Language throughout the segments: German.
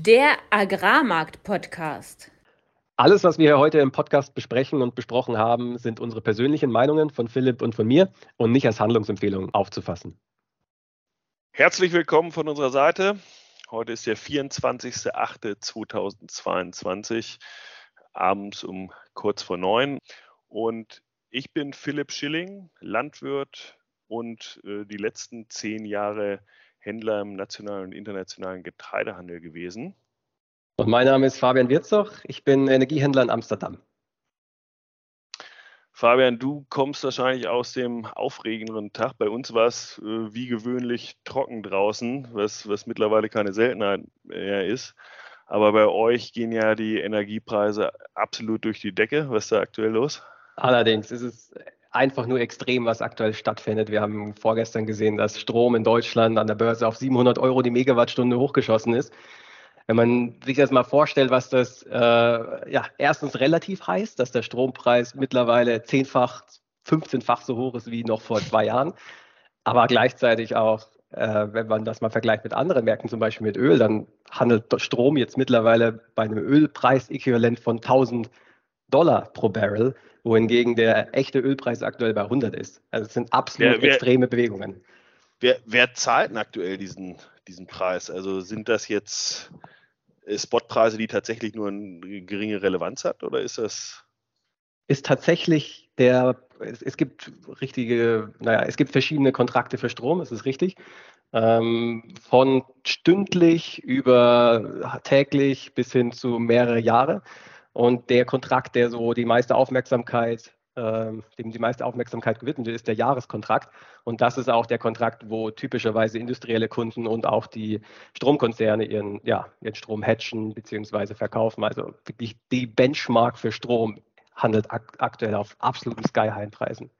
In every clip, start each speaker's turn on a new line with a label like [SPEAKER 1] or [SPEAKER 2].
[SPEAKER 1] Der Agrarmarkt-Podcast.
[SPEAKER 2] Alles, was wir heute im Podcast besprechen und besprochen haben, sind unsere persönlichen Meinungen von Philipp und von mir und nicht als Handlungsempfehlung aufzufassen.
[SPEAKER 3] Herzlich willkommen von unserer Seite. Heute ist der 24.08.2022, abends um kurz vor neun. Und ich bin Philipp Schilling, Landwirt und äh, die letzten zehn Jahre Händler im nationalen und internationalen Getreidehandel gewesen.
[SPEAKER 2] Und mein Name ist Fabian Wirzoch, ich bin Energiehändler in Amsterdam.
[SPEAKER 3] Fabian, du kommst wahrscheinlich aus dem aufregenderen Tag. Bei uns war es äh, wie gewöhnlich trocken draußen, was, was mittlerweile keine Seltenheit mehr ist. Aber bei euch gehen ja die Energiepreise absolut durch die Decke. Was ist da aktuell los?
[SPEAKER 2] Allerdings ist es einfach nur extrem, was aktuell stattfindet. Wir haben vorgestern gesehen, dass Strom in Deutschland an der Börse auf 700 Euro die Megawattstunde hochgeschossen ist. Wenn man sich das mal vorstellt, was das äh, ja, erstens relativ heißt, dass der Strompreis mittlerweile zehnfach, 15-fach so hoch ist wie noch vor zwei Jahren, aber gleichzeitig auch, äh, wenn man das mal vergleicht mit anderen Märkten, zum Beispiel mit Öl, dann handelt Strom jetzt mittlerweile bei einem Ölpreisäquivalent von 1000 Dollar pro Barrel wohingegen der echte Ölpreis aktuell bei 100 ist. Also es sind absolut wer, wer, extreme Bewegungen.
[SPEAKER 3] Wer, wer, zahlt denn aktuell diesen, diesen Preis? Also sind das jetzt äh, Spotpreise, die tatsächlich nur eine geringe Relevanz hat oder ist das?
[SPEAKER 2] Ist tatsächlich der, es, es gibt richtige, naja, es gibt verschiedene Kontrakte für Strom, das ist richtig. Ähm, von stündlich über täglich bis hin zu mehrere Jahre. Und der Kontrakt, der so die meiste Aufmerksamkeit, äh, dem die meiste Aufmerksamkeit gewidmet ist, ist der Jahreskontrakt. Und das ist auch der Kontrakt, wo typischerweise industrielle Kunden und auch die Stromkonzerne ihren, ja, ihren Strom hatchen bzw. verkaufen. Also wirklich die Benchmark für Strom handelt ak aktuell auf absoluten Sky-High-Preisen.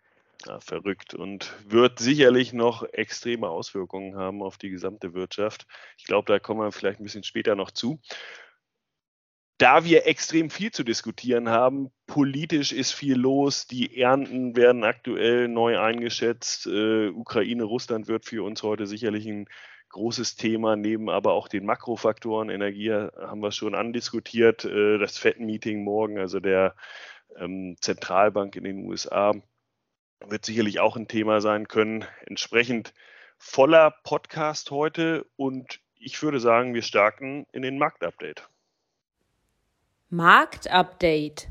[SPEAKER 3] Ja, verrückt und wird sicherlich noch extreme Auswirkungen haben auf die gesamte Wirtschaft. Ich glaube, da kommen wir vielleicht ein bisschen später noch zu da wir extrem viel zu diskutieren haben, politisch ist viel los, die Ernten werden aktuell neu eingeschätzt, äh, Ukraine, Russland wird für uns heute sicherlich ein großes Thema, neben aber auch den Makrofaktoren, Energie haben wir schon andiskutiert, äh, das FED-Meeting morgen, also der ähm, Zentralbank in den USA, wird sicherlich auch ein Thema sein können. Entsprechend voller Podcast heute und ich würde sagen, wir starten in den Marktupdate.
[SPEAKER 1] Marktupdate.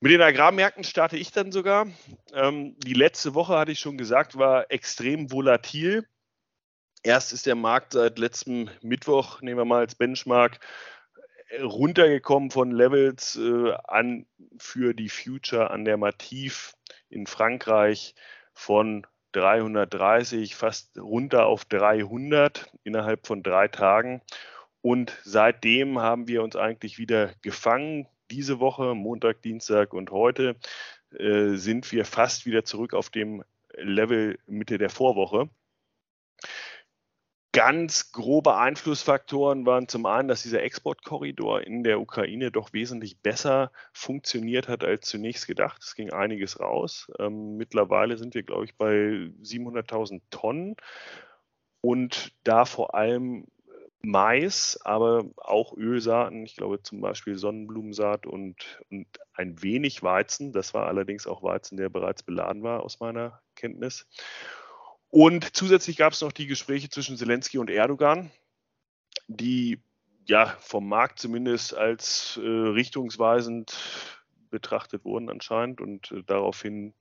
[SPEAKER 3] Mit den Agrarmärkten starte ich dann sogar. Ähm, die letzte Woche, hatte ich schon gesagt, war extrem volatil. Erst ist der Markt seit letztem Mittwoch, nehmen wir mal als Benchmark, runtergekommen von Levels äh, an für die Future an der Mativ in Frankreich von 330 fast runter auf 300 innerhalb von drei Tagen. Und seitdem haben wir uns eigentlich wieder gefangen. Diese Woche, Montag, Dienstag und heute, äh, sind wir fast wieder zurück auf dem Level Mitte der Vorwoche. Ganz grobe Einflussfaktoren waren zum einen, dass dieser Exportkorridor in der Ukraine doch wesentlich besser funktioniert hat als zunächst gedacht. Es ging einiges raus. Ähm, mittlerweile sind wir, glaube ich, bei 700.000 Tonnen und da vor allem Mais, aber auch Ölsaaten, ich glaube zum Beispiel Sonnenblumensaat und, und ein wenig Weizen. Das war allerdings auch Weizen, der bereits beladen war, aus meiner Kenntnis. Und zusätzlich gab es noch die Gespräche zwischen Zelensky und Erdogan, die ja vom Markt zumindest als äh, richtungsweisend betrachtet wurden anscheinend und äh, daraufhin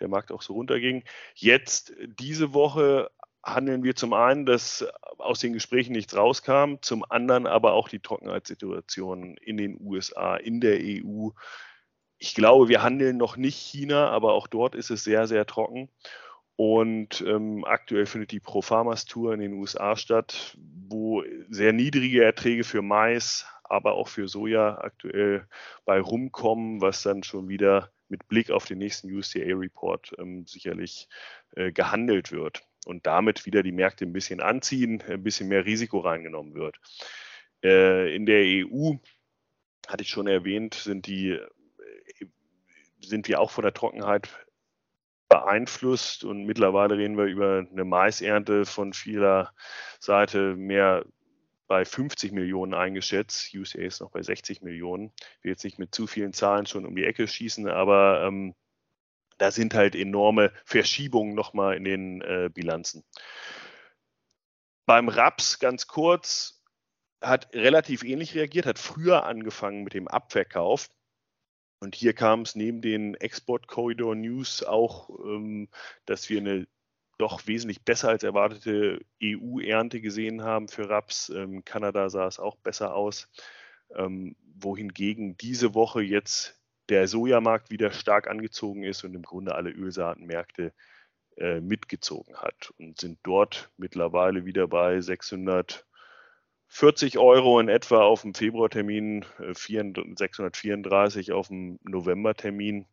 [SPEAKER 3] der Markt auch so runterging. Jetzt diese Woche handeln wir zum einen, dass aus den Gesprächen nichts rauskam, zum anderen aber auch die Trockenheitssituation in den USA, in der EU. Ich glaube, wir handeln noch nicht China, aber auch dort ist es sehr, sehr trocken. Und ähm, aktuell findet die Pro-Farmers Tour in den USA statt, wo sehr niedrige Erträge für Mais, aber auch für Soja aktuell bei rumkommen, was dann schon wieder mit Blick auf den nächsten USDA-Report ähm, sicherlich äh, gehandelt wird und damit wieder die Märkte ein bisschen anziehen, ein bisschen mehr Risiko reingenommen wird. Äh, in der EU, hatte ich schon erwähnt, sind, die, äh, sind wir auch von der Trockenheit beeinflusst und mittlerweile reden wir über eine Maisernte von vieler Seite mehr bei 50 Millionen eingeschätzt. USA ist noch bei 60 Millionen. Ich will jetzt nicht mit zu vielen Zahlen schon um die Ecke schießen, aber ähm, da sind halt enorme Verschiebungen nochmal in den äh, Bilanzen. Beim Raps ganz kurz hat relativ ähnlich reagiert, hat früher angefangen mit dem Abverkauf. Und hier kam es neben den Export-Corridor News auch, ähm, dass wir eine doch wesentlich besser als erwartete EU-Ernte gesehen haben für Raps. Ähm, Kanada sah es auch besser aus. Ähm, wohingegen diese Woche jetzt der Sojamarkt wieder stark angezogen ist und im Grunde alle Ölsaatenmärkte äh, mitgezogen hat und sind dort mittlerweile wieder bei 640 Euro in etwa auf dem Februartermin, äh, 634 auf dem Novembertermin,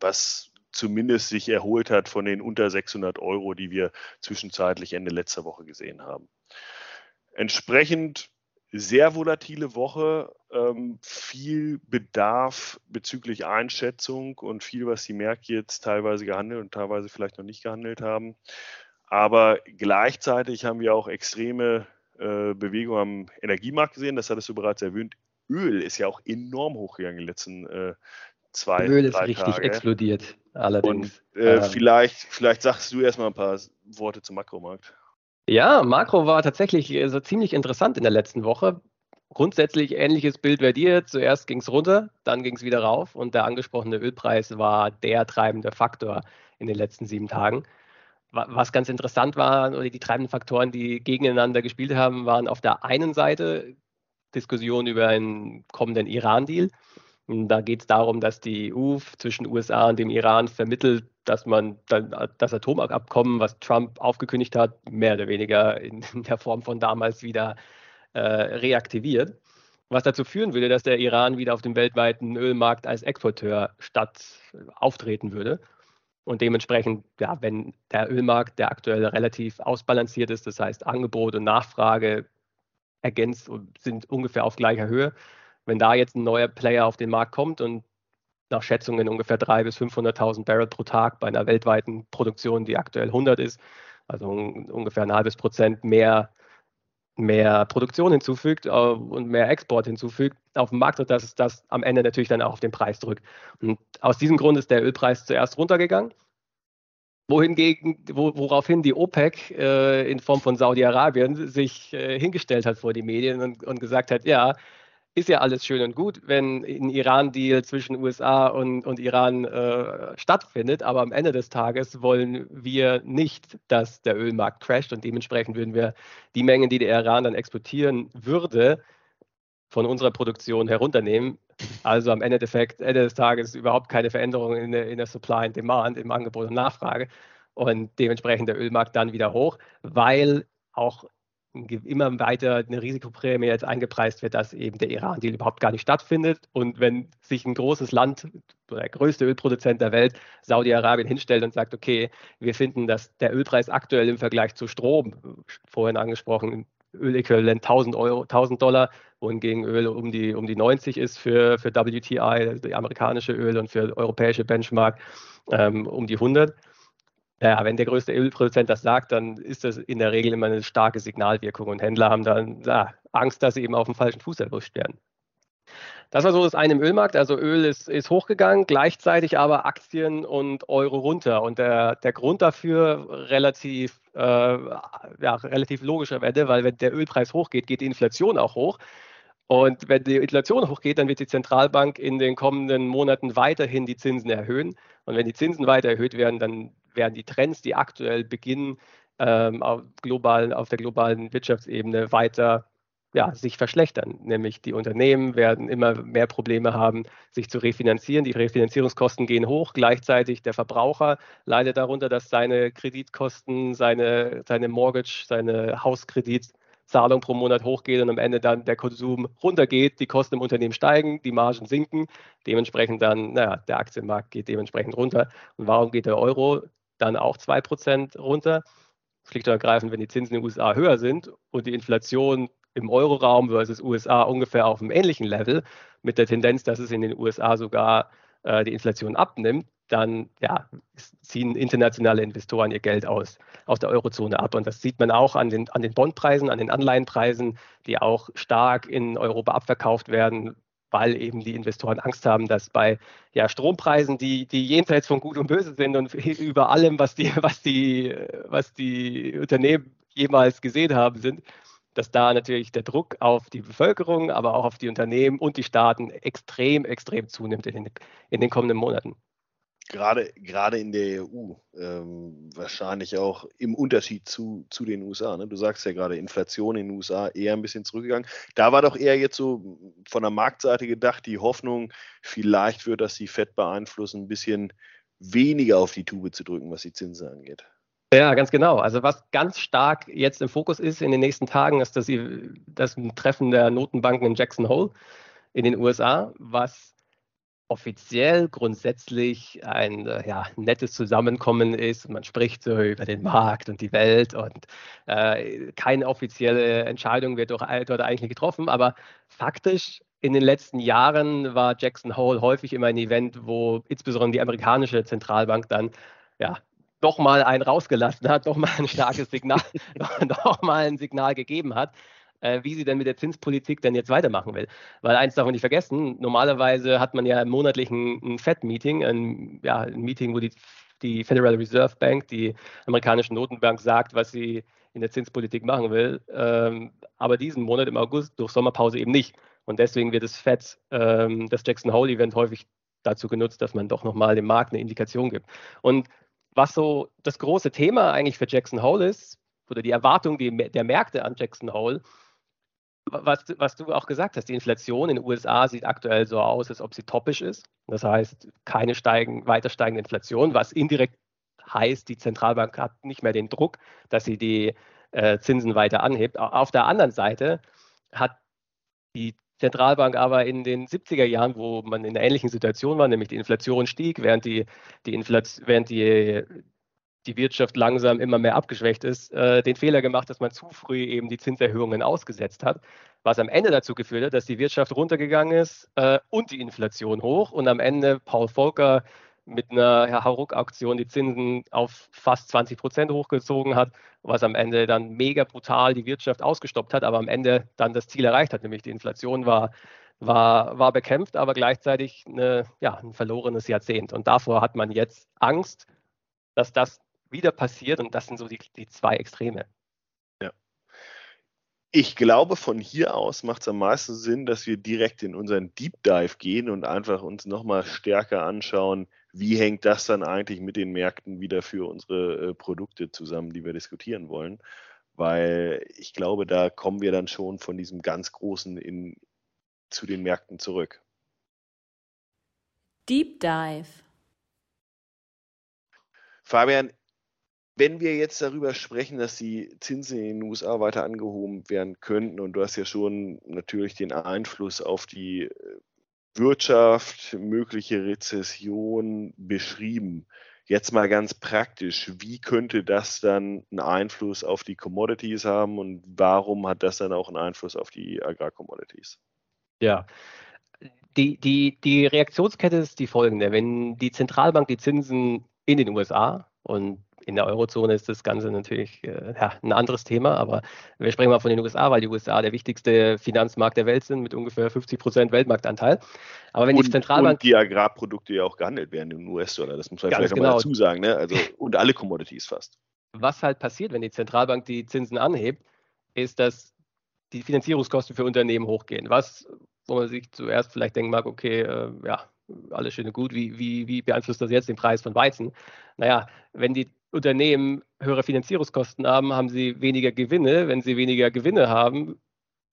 [SPEAKER 3] was zumindest sich erholt hat von den unter 600 Euro, die wir zwischenzeitlich Ende letzter Woche gesehen haben. Entsprechend sehr volatile Woche, ähm, viel Bedarf bezüglich Einschätzung und viel, was die Märkte jetzt teilweise gehandelt und teilweise vielleicht noch nicht gehandelt haben. Aber gleichzeitig haben wir auch extreme äh, Bewegungen am Energiemarkt gesehen. Das hattest du bereits erwähnt. Öl ist ja auch enorm hochgegangen in den letzten äh, zwei,
[SPEAKER 2] Öl ist richtig Tage. explodiert, allerdings.
[SPEAKER 3] Und, äh, ähm, vielleicht, vielleicht sagst du erstmal ein paar Worte zum Makromarkt.
[SPEAKER 2] Ja, Makro war tatsächlich äh, so ziemlich interessant in der letzten Woche. Grundsätzlich ähnliches Bild bei dir. Zuerst ging es runter, dann ging es wieder rauf und der angesprochene Ölpreis war der treibende Faktor in den letzten sieben Tagen. Was ganz interessant war, oder die treibenden Faktoren, die gegeneinander gespielt haben, waren auf der einen Seite Diskussionen über einen kommenden Iran-Deal. Da geht es darum, dass die EU zwischen USA und dem Iran vermittelt, dass man das Atomabkommen, was Trump aufgekündigt hat, mehr oder weniger in der Form von damals wieder äh, reaktiviert. Was dazu führen würde, dass der Iran wieder auf dem weltweiten Ölmarkt als Exporteur statt auftreten würde. Und dementsprechend, ja, wenn der Ölmarkt, der aktuell relativ ausbalanciert ist, das heißt Angebot und Nachfrage ergänzt und sind ungefähr auf gleicher Höhe, wenn da jetzt ein neuer Player auf den Markt kommt und nach Schätzungen ungefähr 300.000 bis 500.000 Barrel pro Tag bei einer weltweiten Produktion, die aktuell 100 ist, also ungefähr ein halbes Prozent mehr, mehr Produktion hinzufügt äh, und mehr Export hinzufügt auf dem Markt, dass es das am Ende natürlich dann auch auf den Preis drückt. Und aus diesem Grund ist der Ölpreis zuerst runtergegangen. Wohingegen, wo, woraufhin die OPEC äh, in Form von Saudi-Arabien sich äh, hingestellt hat vor die Medien und, und gesagt hat, ja, ist ja alles schön und gut, wenn ein Iran-Deal zwischen USA und, und Iran äh, stattfindet, aber am Ende des Tages wollen wir nicht, dass der Ölmarkt crasht und dementsprechend würden wir die Mengen, die der Iran dann exportieren würde, von unserer Produktion herunternehmen. Also am Ende, Effekt, Ende des Tages überhaupt keine Veränderung in der, in der Supply and Demand, im Angebot und Nachfrage und dementsprechend der Ölmarkt dann wieder hoch, weil auch immer weiter eine Risikoprämie jetzt eingepreist wird, dass eben der Iran-Deal überhaupt gar nicht stattfindet. Und wenn sich ein großes Land, der größte Ölproduzent der Welt, Saudi-Arabien, hinstellt und sagt, okay, wir finden, dass der Ölpreis aktuell im Vergleich zu Strom, vorhin angesprochen, Öläquivalent 1000 Euro, 1000 Dollar, wohingegen Öl um die, um die 90 ist für, für WTI, die amerikanische Öl und für europäische Benchmark ähm, um die 100 ja, wenn der größte Ölproduzent das sagt, dann ist das in der Regel immer eine starke Signalwirkung und Händler haben dann ja, Angst, dass sie eben auf dem falschen Fuß erwischt werden. Das war so das eine im Ölmarkt. Also Öl ist, ist hochgegangen, gleichzeitig aber Aktien und Euro runter. Und der, der Grund dafür relativ, äh, ja, relativ logischerweise, weil wenn der Ölpreis hochgeht, geht die Inflation auch hoch. Und wenn die Inflation hochgeht, dann wird die Zentralbank in den kommenden Monaten weiterhin die Zinsen erhöhen. Und wenn die Zinsen weiter erhöht werden, dann werden die Trends, die aktuell beginnen, ähm, auf, globalen, auf der globalen Wirtschaftsebene weiter ja, sich verschlechtern. Nämlich die Unternehmen werden immer mehr Probleme haben, sich zu refinanzieren. Die Refinanzierungskosten gehen hoch. Gleichzeitig der Verbraucher leidet darunter, dass seine Kreditkosten, seine, seine Mortgage, seine Hauskreditzahlung pro Monat hochgeht und am Ende dann der Konsum runtergeht, die Kosten im Unternehmen steigen, die Margen sinken, dementsprechend dann, naja, der Aktienmarkt geht dementsprechend runter. Und warum geht der Euro dann auch 2% runter. Schlicht und ergreifend, wenn die Zinsen in den USA höher sind und die Inflation im Euroraum versus USA ungefähr auf einem ähnlichen Level, mit der Tendenz, dass es in den USA sogar äh, die Inflation abnimmt, dann ja, ziehen internationale Investoren ihr Geld aus, aus der Eurozone ab. Und das sieht man auch an den, an den Bondpreisen, an den Anleihenpreisen, die auch stark in Europa abverkauft werden, weil eben die Investoren Angst haben, dass bei ja, Strompreisen, die, die jenseits von Gut und Böse sind und über allem, was die, was die, was die Unternehmen jemals gesehen haben, sind, dass da natürlich der Druck auf die Bevölkerung, aber auch auf die Unternehmen und die Staaten extrem, extrem zunimmt in den, in den kommenden Monaten
[SPEAKER 3] gerade, gerade in der EU, ähm, wahrscheinlich auch im Unterschied zu, zu den USA. Ne? Du sagst ja gerade, Inflation in den USA eher ein bisschen zurückgegangen. Da war doch eher jetzt so von der Marktseite gedacht, die Hoffnung, vielleicht wird das die FED beeinflussen, ein bisschen weniger auf die Tube zu drücken, was die Zinsen angeht.
[SPEAKER 2] Ja, ganz genau. Also was ganz stark jetzt im Fokus ist in den nächsten Tagen, ist das, das Treffen der Notenbanken in Jackson Hole in den USA, was offiziell grundsätzlich ein äh, ja, nettes Zusammenkommen ist. Man spricht so über den Markt und die Welt und äh, keine offizielle Entscheidung wird dort eigentlich getroffen. Aber faktisch in den letzten Jahren war Jackson Hole häufig immer ein Event, wo insbesondere die amerikanische Zentralbank dann ja, doch mal einen rausgelassen hat, doch mal ein starkes Signal, doch mal ein Signal gegeben hat äh, wie sie denn mit der Zinspolitik denn jetzt weitermachen will. Weil eins darf man nicht vergessen, normalerweise hat man ja im monatlichen ein FED-Meeting, ein, ja, ein Meeting, wo die, die Federal Reserve Bank, die amerikanische Notenbank, sagt, was sie in der Zinspolitik machen will. Ähm, aber diesen Monat im August durch Sommerpause eben nicht. Und deswegen wird das FED, ähm, das Jackson Hole Event häufig dazu genutzt, dass man doch nochmal dem Markt eine Indikation gibt. Und was so das große Thema eigentlich für Jackson Hole ist, oder die Erwartung der Märkte an Jackson Hole, was, was du auch gesagt hast, die Inflation in den USA sieht aktuell so aus, als ob sie topisch ist. Das heißt, keine steigen, weiter steigende Inflation, was indirekt heißt, die Zentralbank hat nicht mehr den Druck, dass sie die äh, Zinsen weiter anhebt. Auf der anderen Seite hat die Zentralbank aber in den 70er Jahren, wo man in einer ähnlichen Situation war, nämlich die Inflation stieg, während die, die, Inflation, während die, die Wirtschaft langsam immer mehr abgeschwächt ist, äh, den Fehler gemacht, dass man zu früh eben die Zinserhöhungen ausgesetzt hat, was am Ende dazu geführt hat, dass die Wirtschaft runtergegangen ist äh, und die Inflation hoch. Und am Ende Paul Volcker mit einer Hauruck-Auktion die Zinsen auf fast 20 Prozent hochgezogen hat, was am Ende dann mega brutal die Wirtschaft ausgestoppt hat, aber am Ende dann das Ziel erreicht hat, nämlich die Inflation war, war, war bekämpft, aber gleichzeitig eine, ja, ein verlorenes Jahrzehnt. Und davor hat man jetzt Angst, dass das wieder passiert. Und das sind so die, die zwei Extreme.
[SPEAKER 3] Ja. Ich glaube, von hier aus macht es am meisten Sinn, dass wir direkt in unseren Deep Dive gehen und einfach uns nochmal stärker anschauen, wie hängt das dann eigentlich mit den Märkten wieder für unsere äh, Produkte zusammen, die wir diskutieren wollen. Weil ich glaube, da kommen wir dann schon von diesem ganz großen in, zu den Märkten zurück.
[SPEAKER 1] Deep Dive.
[SPEAKER 3] Fabian, wenn wir jetzt darüber sprechen, dass die Zinsen in den USA weiter angehoben werden könnten, und du hast ja schon natürlich den Einfluss auf die äh, Wirtschaft, mögliche Rezession beschrieben. Jetzt mal ganz praktisch, wie könnte das dann einen Einfluss auf die Commodities haben und warum hat das dann auch einen Einfluss auf die Agrarcommodities?
[SPEAKER 2] Ja, die, die, die Reaktionskette ist die folgende. Wenn die Zentralbank die Zinsen in den USA und in der Eurozone ist das Ganze natürlich äh, ja, ein anderes Thema, aber wir sprechen mal von den USA, weil die USA der wichtigste Finanzmarkt der Welt sind mit ungefähr 50 Prozent Weltmarktanteil.
[SPEAKER 3] Aber wenn und, die Zentralbank. Und die Agrarprodukte ja auch gehandelt werden im US-Dollar, das muss man vielleicht genau. mal dazu sagen, ne? also, und alle Commodities fast.
[SPEAKER 2] Was halt passiert, wenn die Zentralbank die Zinsen anhebt, ist, dass die Finanzierungskosten für Unternehmen hochgehen. Was, wo man sich zuerst vielleicht denken mag, okay, äh, ja, alles schön und gut, wie, wie, wie beeinflusst das jetzt den Preis von Weizen? Naja, wenn die Unternehmen höhere Finanzierungskosten haben, haben sie weniger Gewinne. Wenn sie weniger Gewinne haben,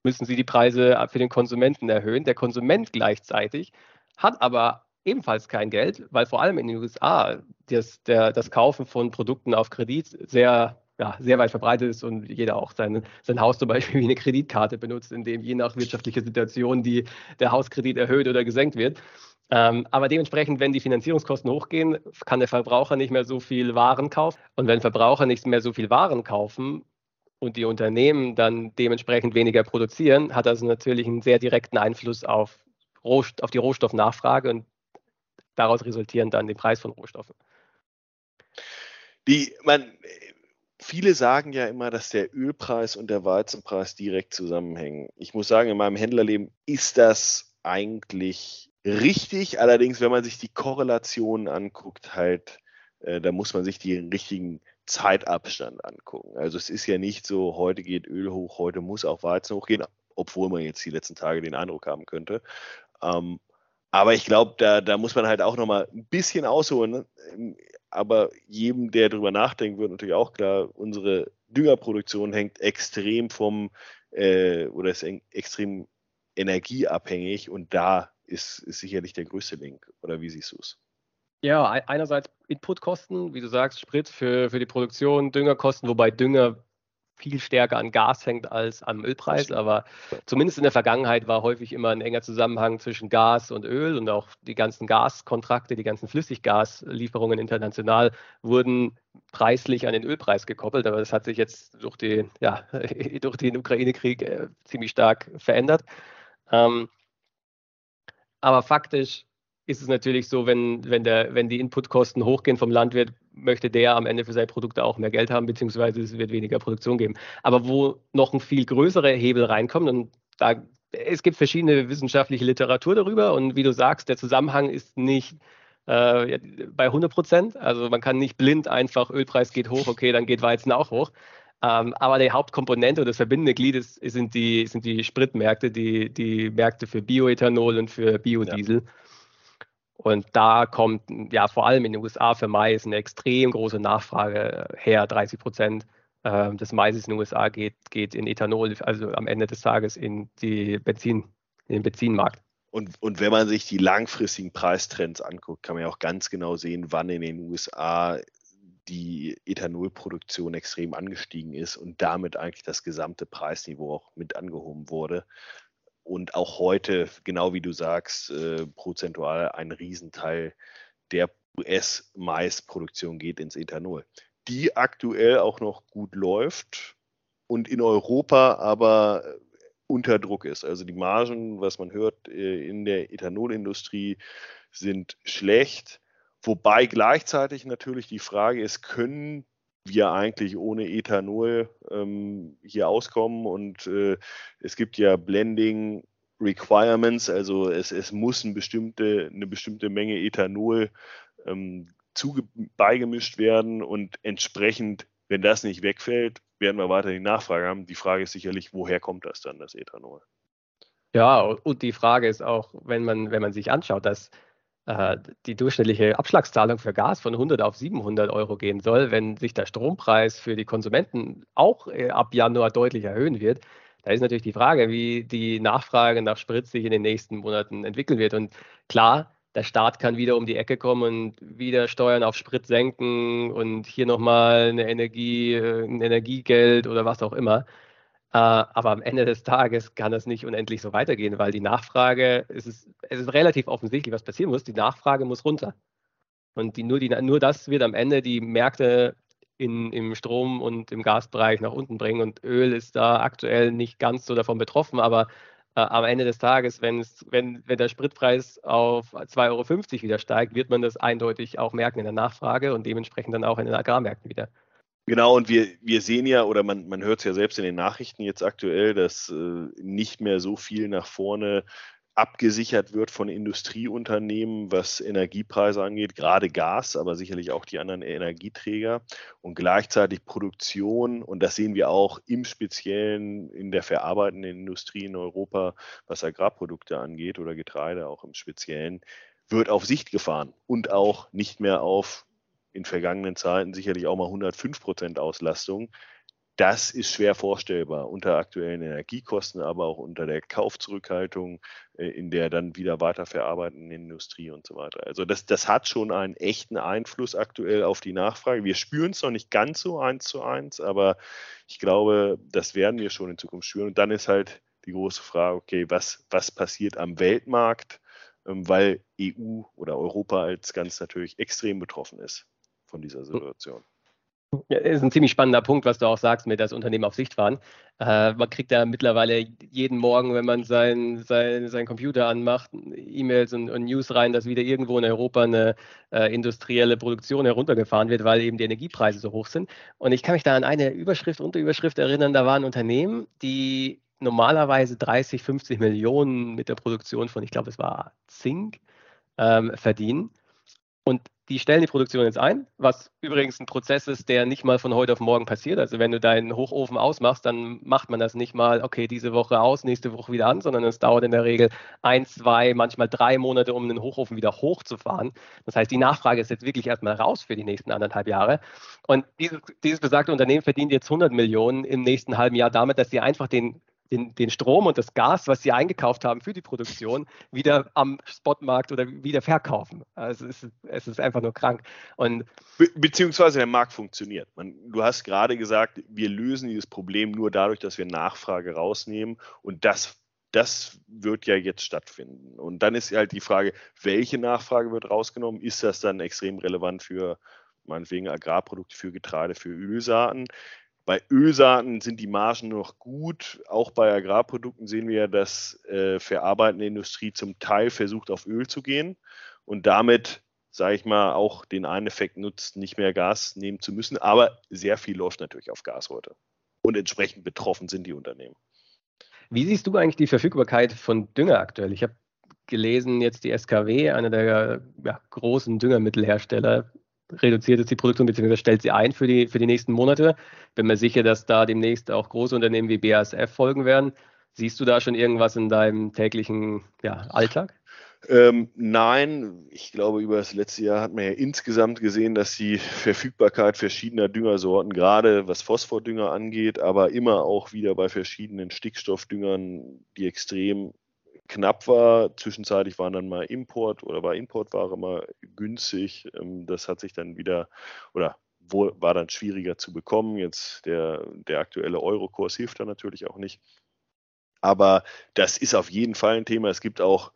[SPEAKER 2] müssen sie die Preise für den Konsumenten erhöhen. Der Konsument gleichzeitig hat aber ebenfalls kein Geld, weil vor allem in den USA das, der, das Kaufen von Produkten auf Kredit sehr, ja, sehr weit verbreitet ist und jeder auch sein, sein Haus zum Beispiel wie eine Kreditkarte benutzt, in dem je nach wirtschaftlicher Situation die, der Hauskredit erhöht oder gesenkt wird. Ähm, aber dementsprechend, wenn die Finanzierungskosten hochgehen, kann der Verbraucher nicht mehr so viel Waren kaufen. Und wenn Verbraucher nicht mehr so viel Waren kaufen und die Unternehmen dann dementsprechend weniger produzieren, hat das natürlich einen sehr direkten Einfluss auf, Rohst auf die Rohstoffnachfrage und daraus resultierend dann den Preis von Rohstoffen.
[SPEAKER 3] Die, man, viele sagen ja immer, dass der Ölpreis und der Weizenpreis direkt zusammenhängen. Ich muss sagen, in meinem Händlerleben ist das eigentlich richtig. Allerdings, wenn man sich die Korrelationen anguckt, halt, äh, da muss man sich den richtigen Zeitabstand angucken. Also es ist ja nicht so, heute geht Öl hoch, heute muss auch Weizen hochgehen, obwohl man jetzt die letzten Tage den Eindruck haben könnte. Ähm, aber ich glaube, da, da muss man halt auch nochmal ein bisschen ausholen. Ne? aber jedem, der darüber nachdenkt, wird natürlich auch klar, unsere Düngerproduktion hängt extrem vom äh, oder ist extrem energieabhängig und da ist, ist sicherlich der größte Link. Oder wie siehst du es?
[SPEAKER 2] Ja, einerseits Inputkosten, wie du sagst, Sprit für, für die Produktion, Düngerkosten, wobei Dünger viel stärker an Gas hängt als am Ölpreis. Aber zumindest in der Vergangenheit war häufig immer ein enger Zusammenhang zwischen Gas und Öl und auch die ganzen Gaskontrakte, die ganzen Flüssiggaslieferungen international wurden preislich an den Ölpreis gekoppelt. Aber das hat sich jetzt durch, die, ja, durch den Ukraine-Krieg äh, ziemlich stark verändert. Ähm, aber faktisch ist es natürlich so, wenn, wenn, der, wenn die Inputkosten hochgehen vom Landwirt, möchte der am Ende für seine Produkte auch mehr Geld haben, beziehungsweise es wird weniger Produktion geben. Aber wo noch ein viel größerer Hebel reinkommt, und da es gibt verschiedene wissenschaftliche Literatur darüber und wie du sagst, der Zusammenhang ist nicht äh, bei 100 Prozent. Also man kann nicht blind einfach, Ölpreis geht hoch, okay, dann geht Weizen auch hoch. Ähm, aber die Hauptkomponente oder das verbindende Glied ist, sind, die, sind die Spritmärkte, die, die Märkte für Bioethanol und für Biodiesel. Ja. Und da kommt ja vor allem in den USA für Mais eine extrem große Nachfrage her. 30 Prozent äh, des Maises in den USA geht, geht in Ethanol, also am Ende des Tages in, die Benzin, in den Benzinmarkt.
[SPEAKER 3] Und, und wenn man sich die langfristigen Preistrends anguckt, kann man ja auch ganz genau sehen, wann in den USA die Ethanolproduktion extrem angestiegen ist und damit eigentlich das gesamte Preisniveau auch mit angehoben wurde und auch heute, genau wie du sagst, äh, prozentual ein Riesenteil der US-Maisproduktion geht ins Ethanol, die aktuell auch noch gut läuft und in Europa aber unter Druck ist. Also die Margen, was man hört äh, in der Ethanolindustrie, sind schlecht. Wobei gleichzeitig natürlich die Frage ist, können wir eigentlich ohne Ethanol ähm, hier auskommen. Und äh, es gibt ja Blending Requirements, also es, es muss eine bestimmte, eine bestimmte Menge Ethanol ähm, zuge beigemischt werden und entsprechend, wenn das nicht wegfällt, werden wir weiterhin Nachfrage haben. Die Frage ist sicherlich, woher kommt das dann, das Ethanol?
[SPEAKER 2] Ja, und die Frage ist auch, wenn man, wenn man sich anschaut, dass die durchschnittliche Abschlagszahlung für Gas von 100 auf 700 Euro gehen soll, wenn sich der Strompreis für die Konsumenten auch äh, ab Januar deutlich erhöhen wird. Da ist natürlich die Frage, wie die Nachfrage nach Sprit sich in den nächsten Monaten entwickeln wird. Und klar, der Staat kann wieder um die Ecke kommen und wieder Steuern auf Sprit senken und hier nochmal eine Energie, äh, ein Energiegeld oder was auch immer. Äh, aber am Ende des Tages kann das nicht unendlich so weitergehen, weil die Nachfrage, es ist, es ist relativ offensichtlich, was passieren muss. Die Nachfrage muss runter. Und die, nur, die, nur das wird am Ende die Märkte in, im Strom- und im Gasbereich nach unten bringen. Und Öl ist da aktuell nicht ganz so davon betroffen, aber äh, am Ende des Tages, wenn, wenn der Spritpreis auf 2,50 Euro wieder steigt, wird man das eindeutig auch merken in der Nachfrage und dementsprechend dann auch in den Agrarmärkten wieder.
[SPEAKER 3] Genau, und wir, wir sehen ja, oder man, man hört es ja selbst in den Nachrichten jetzt aktuell, dass äh, nicht mehr so viel nach vorne abgesichert wird von Industrieunternehmen, was Energiepreise angeht, gerade Gas, aber sicherlich auch die anderen Energieträger. Und gleichzeitig Produktion, und das sehen wir auch im Speziellen in der verarbeitenden Industrie in Europa, was Agrarprodukte angeht oder Getreide auch im Speziellen, wird auf Sicht gefahren und auch nicht mehr auf in vergangenen Zeiten sicherlich auch mal 105 Prozent Auslastung. Das ist schwer vorstellbar unter aktuellen Energiekosten, aber auch unter der Kaufzurückhaltung äh, in der dann wieder weiterverarbeitenden Industrie und so weiter. Also das, das hat schon einen echten Einfluss aktuell auf die Nachfrage. Wir spüren es noch nicht ganz so eins zu eins, aber ich glaube, das werden wir schon in Zukunft spüren. Und dann ist halt die große Frage, okay, was, was passiert am Weltmarkt, ähm, weil EU oder Europa als ganz natürlich extrem betroffen ist von dieser Situation.
[SPEAKER 2] Ja, ist ein ziemlich spannender Punkt, was du auch sagst mit das Unternehmen auf Sicht fahren. Äh, man kriegt ja mittlerweile jeden Morgen, wenn man seinen sein, sein Computer anmacht, E-Mails und, und, News rein, dass wieder irgendwo in Europa eine äh, industrielle Produktion heruntergefahren wird, weil eben die Energiepreise so hoch sind. Und ich kann mich da an eine Überschrift, Unterüberschrift erinnern, da war ein Unternehmen, die normalerweise 30, 50 Millionen mit der Produktion von, ich glaube, es war Zink, ähm, verdienen. Und die stellen die Produktion jetzt ein, was übrigens ein Prozess ist, der nicht mal von heute auf morgen passiert. Also wenn du deinen Hochofen ausmachst, dann macht man das nicht mal, okay, diese Woche aus, nächste Woche wieder an, sondern es dauert in der Regel ein, zwei, manchmal drei Monate, um den Hochofen wieder hochzufahren. Das heißt, die Nachfrage ist jetzt wirklich erstmal raus für die nächsten anderthalb Jahre. Und dieses, dieses besagte Unternehmen verdient jetzt 100 Millionen im nächsten halben Jahr damit, dass sie einfach den den, den Strom und das Gas, was sie eingekauft haben für die Produktion, wieder am Spotmarkt oder wieder verkaufen. Also es ist, es ist einfach nur krank. Und
[SPEAKER 3] Be beziehungsweise der Markt funktioniert. Man, du hast gerade gesagt, wir lösen dieses Problem nur dadurch, dass wir Nachfrage rausnehmen und das das wird ja jetzt stattfinden. Und dann ist halt die Frage, welche Nachfrage wird rausgenommen? Ist das dann extrem relevant für meinetwegen Agrarprodukte, für Getreide, für Ölsaaten? Bei Ölsaaten sind die Margen noch gut. Auch bei Agrarprodukten sehen wir, dass äh, verarbeitende Industrie zum Teil versucht, auf Öl zu gehen und damit, sage ich mal, auch den einen Effekt nutzt, nicht mehr Gas nehmen zu müssen. Aber sehr viel läuft natürlich auf Gas heute. Und entsprechend betroffen sind die Unternehmen.
[SPEAKER 2] Wie siehst du eigentlich die Verfügbarkeit von Dünger aktuell? Ich habe gelesen, jetzt die SKW, einer der ja, großen Düngermittelhersteller, reduziert jetzt die Produktion bzw. stellt sie ein für die, für die nächsten Monate. Bin mir sicher, dass da demnächst auch große Unternehmen wie BASF folgen werden. Siehst du da schon irgendwas in deinem täglichen ja, Alltag?
[SPEAKER 3] Ähm, nein, ich glaube, über das letzte Jahr hat man ja insgesamt gesehen, dass die Verfügbarkeit verschiedener Düngersorten, gerade was Phosphordünger angeht, aber immer auch wieder bei verschiedenen Stickstoffdüngern, die extrem knapp war. Zwischenzeitlich waren dann mal Import oder war Importware mal günstig. Ähm, das hat sich dann wieder oder war dann schwieriger zu bekommen. Jetzt der, der aktuelle Eurokurs hilft da natürlich auch nicht. Aber das ist auf jeden Fall ein Thema. Es gibt auch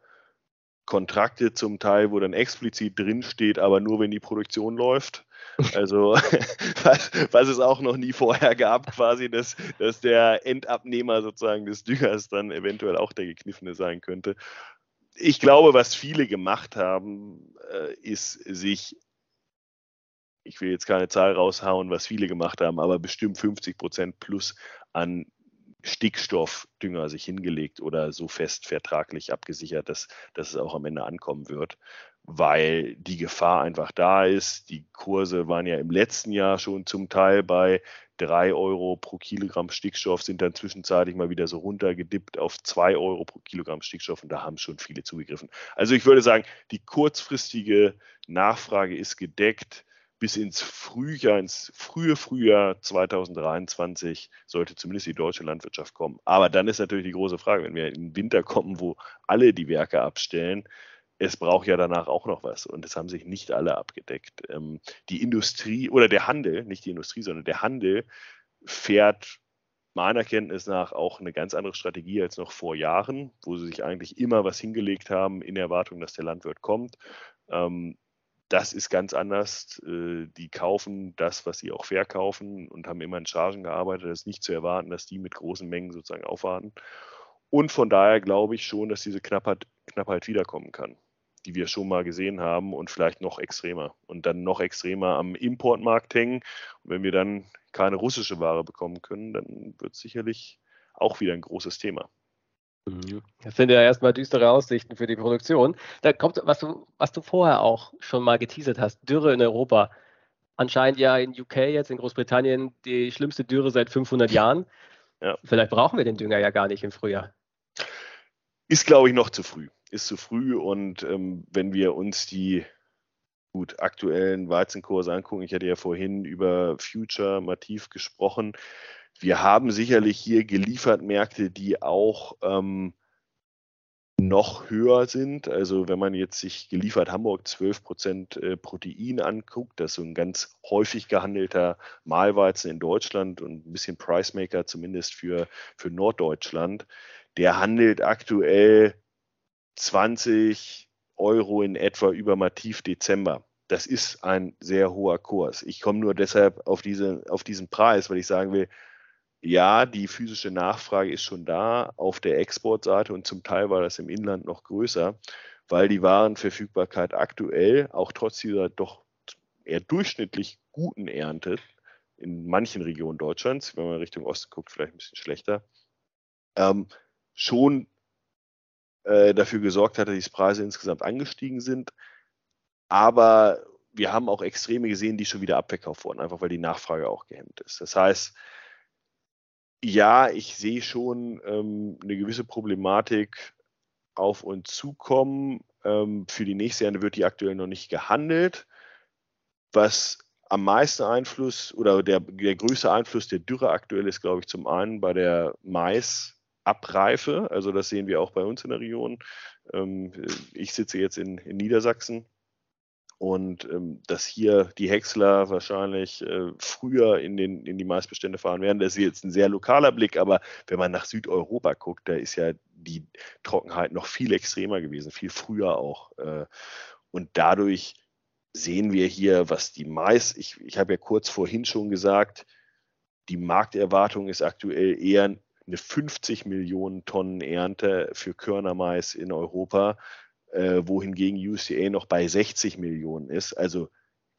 [SPEAKER 3] Kontrakte zum Teil, wo dann explizit drinsteht, aber nur wenn die Produktion läuft. Also was, was, es auch noch nie vorher gab, quasi, dass, dass der Endabnehmer sozusagen des Düngers dann eventuell auch der Gekniffene sein könnte. Ich glaube, was viele gemacht haben, äh, ist sich, ich will jetzt keine Zahl raushauen, was viele gemacht haben, aber bestimmt 50 Prozent plus an Stickstoffdünger sich hingelegt oder so fest vertraglich abgesichert, dass, dass es auch am Ende ankommen wird, weil die Gefahr einfach da ist. Die Kurse waren ja im letzten Jahr schon zum Teil bei 3 Euro pro Kilogramm Stickstoff, sind dann zwischenzeitlich mal wieder so runtergedippt auf 2 Euro pro Kilogramm Stickstoff und da haben schon viele zugegriffen. Also ich würde sagen, die kurzfristige Nachfrage ist gedeckt bis ins Frühjahr, ins frühe Frühjahr 2023 sollte zumindest die deutsche Landwirtschaft kommen. Aber dann ist natürlich die große Frage, wenn wir in den Winter kommen, wo alle die Werke abstellen, es braucht ja danach auch noch was und es haben sich nicht alle abgedeckt. Ähm, die Industrie oder der Handel, nicht die Industrie, sondern der Handel fährt meiner Kenntnis nach auch eine ganz andere Strategie als noch vor Jahren, wo sie sich eigentlich immer was hingelegt haben in Erwartung, dass der Landwirt kommt. Ähm, das ist ganz anders. Äh, die kaufen das, was sie auch verkaufen und haben immer in Chargen gearbeitet. Es ist nicht zu erwarten, dass die mit großen Mengen sozusagen aufwarten. Und von daher glaube ich schon, dass diese Knappheit, Knappheit wiederkommen kann, die wir schon mal gesehen haben und vielleicht noch extremer. Und dann noch extremer am Importmarkt hängen. Und wenn wir dann keine russische Ware bekommen können, dann wird es sicherlich auch wieder ein großes Thema.
[SPEAKER 2] Mhm. Das sind ja erstmal düstere Aussichten für die Produktion. Da kommt, was du, was du vorher auch schon mal geteasert hast, Dürre in Europa. Anscheinend ja in UK jetzt, in Großbritannien, die schlimmste Dürre seit 500 Jahren. Ja. Vielleicht brauchen wir den Dünger ja gar nicht im Frühjahr.
[SPEAKER 3] Ist, glaube ich, noch zu früh. Ist zu früh und ähm, wenn wir uns die gut aktuellen Weizenkurse angucken, ich hatte ja vorhin über Future Mativ gesprochen, wir haben sicherlich hier geliefert Märkte, die auch ähm, noch höher sind. Also wenn man jetzt sich geliefert Hamburg 12 Prozent äh, Protein anguckt, das ist so ein ganz häufig gehandelter Mahlweizen in Deutschland und ein bisschen Pricemaker zumindest für, für Norddeutschland, der handelt aktuell 20 Euro in etwa über Mativ Dezember. das ist ein sehr hoher Kurs. Ich komme nur deshalb auf, diese, auf diesen Preis, weil ich sagen will, ja, die physische Nachfrage ist schon da auf der Exportseite und zum Teil war das im Inland noch größer, weil die Warenverfügbarkeit aktuell auch trotz dieser doch eher durchschnittlich guten Ernte in manchen Regionen Deutschlands, wenn man Richtung Osten guckt, vielleicht ein bisschen schlechter, ähm, schon äh, dafür gesorgt hat, dass die Preise insgesamt angestiegen sind. Aber wir haben auch Extreme gesehen, die schon wieder abverkauft wurden, einfach weil die Nachfrage auch gehemmt ist. Das heißt, ja, ich sehe schon ähm, eine gewisse Problematik auf uns zukommen. Ähm, für die nächste Jahre wird die aktuell noch nicht gehandelt. Was am meisten Einfluss oder der, der größte Einfluss der Dürre aktuell ist, glaube ich, zum einen bei der Maisabreife. Also das sehen wir auch bei uns in der Region. Ähm, ich sitze jetzt in, in Niedersachsen und ähm, dass hier die Häcksler wahrscheinlich äh, früher in, den, in die Maisbestände fahren werden. Das ist jetzt ein sehr lokaler Blick, aber wenn man nach Südeuropa guckt, da ist ja die Trockenheit noch viel extremer gewesen, viel früher auch. Äh, und dadurch sehen wir hier, was die Mais, ich, ich habe ja kurz vorhin schon gesagt, die Markterwartung ist aktuell eher eine 50 Millionen Tonnen Ernte für Körnermais in Europa äh, wohingegen UCA noch bei 60 Millionen ist. Also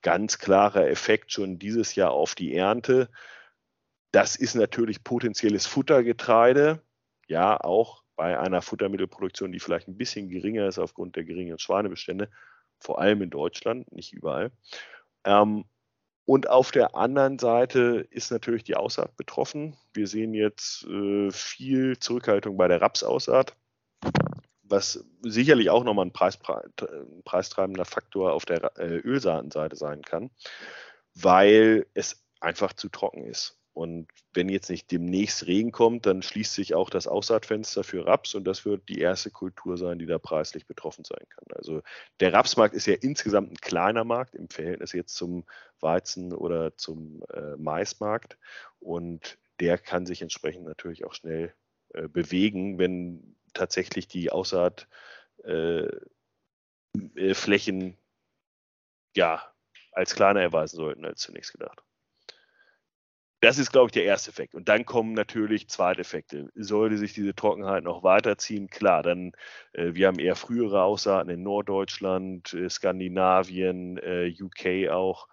[SPEAKER 3] ganz klarer Effekt schon dieses Jahr auf die Ernte. Das ist natürlich potenzielles Futtergetreide, ja, auch bei einer Futtermittelproduktion, die vielleicht ein bisschen geringer ist aufgrund der geringeren Schweinebestände, vor allem in Deutschland, nicht überall. Ähm, und auf der anderen Seite ist natürlich die Aussaat betroffen. Wir sehen jetzt äh, viel Zurückhaltung bei der Rapsaussaat was sicherlich auch nochmal ein, Preis, ein preistreibender Faktor auf der äh, Ölsaatenseite sein kann, weil es einfach zu trocken ist. Und wenn jetzt nicht demnächst Regen kommt, dann schließt sich auch das Aussaatfenster für Raps und das wird die erste Kultur sein, die da preislich betroffen sein kann. Also der Rapsmarkt ist ja insgesamt ein kleiner Markt im Verhältnis jetzt zum Weizen oder zum äh, Maismarkt und der kann sich entsprechend natürlich auch schnell äh, bewegen, wenn tatsächlich die Aussaatflächen äh, ja als kleiner erweisen sollten als zunächst gedacht. Das ist, glaube ich, der erste Effekt. Und dann kommen natürlich zweite Effekte. Sollte sich diese Trockenheit noch weiterziehen, klar, dann, äh, wir haben eher frühere Aussaaten in Norddeutschland, äh, Skandinavien, äh, UK auch,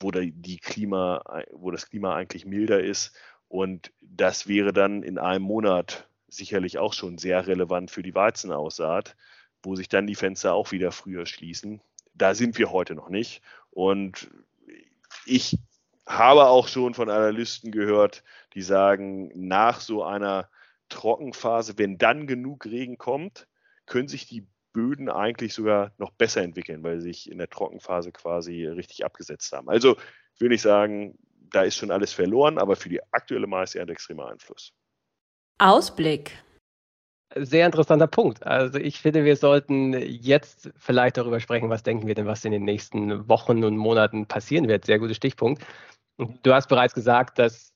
[SPEAKER 3] wo, die Klima, wo das Klima eigentlich milder ist. Und das wäre dann in einem Monat sicherlich auch schon sehr relevant für die Weizenaussaat, wo sich dann die Fenster auch wieder früher schließen. Da sind wir heute noch nicht. Und ich habe auch schon von Analysten gehört, die sagen, nach so einer Trockenphase, wenn dann genug Regen kommt, können sich die Böden eigentlich sogar noch besser entwickeln, weil sie sich in der Trockenphase quasi richtig abgesetzt haben. Also will ich sagen, da ist schon alles verloren, aber für die aktuelle Maisernte extremer Einfluss.
[SPEAKER 1] Ausblick.
[SPEAKER 2] Sehr interessanter Punkt. Also ich finde, wir sollten jetzt vielleicht darüber sprechen, was denken wir denn, was in den nächsten Wochen und Monaten passieren wird. Sehr guter Stichpunkt. Du hast bereits gesagt, dass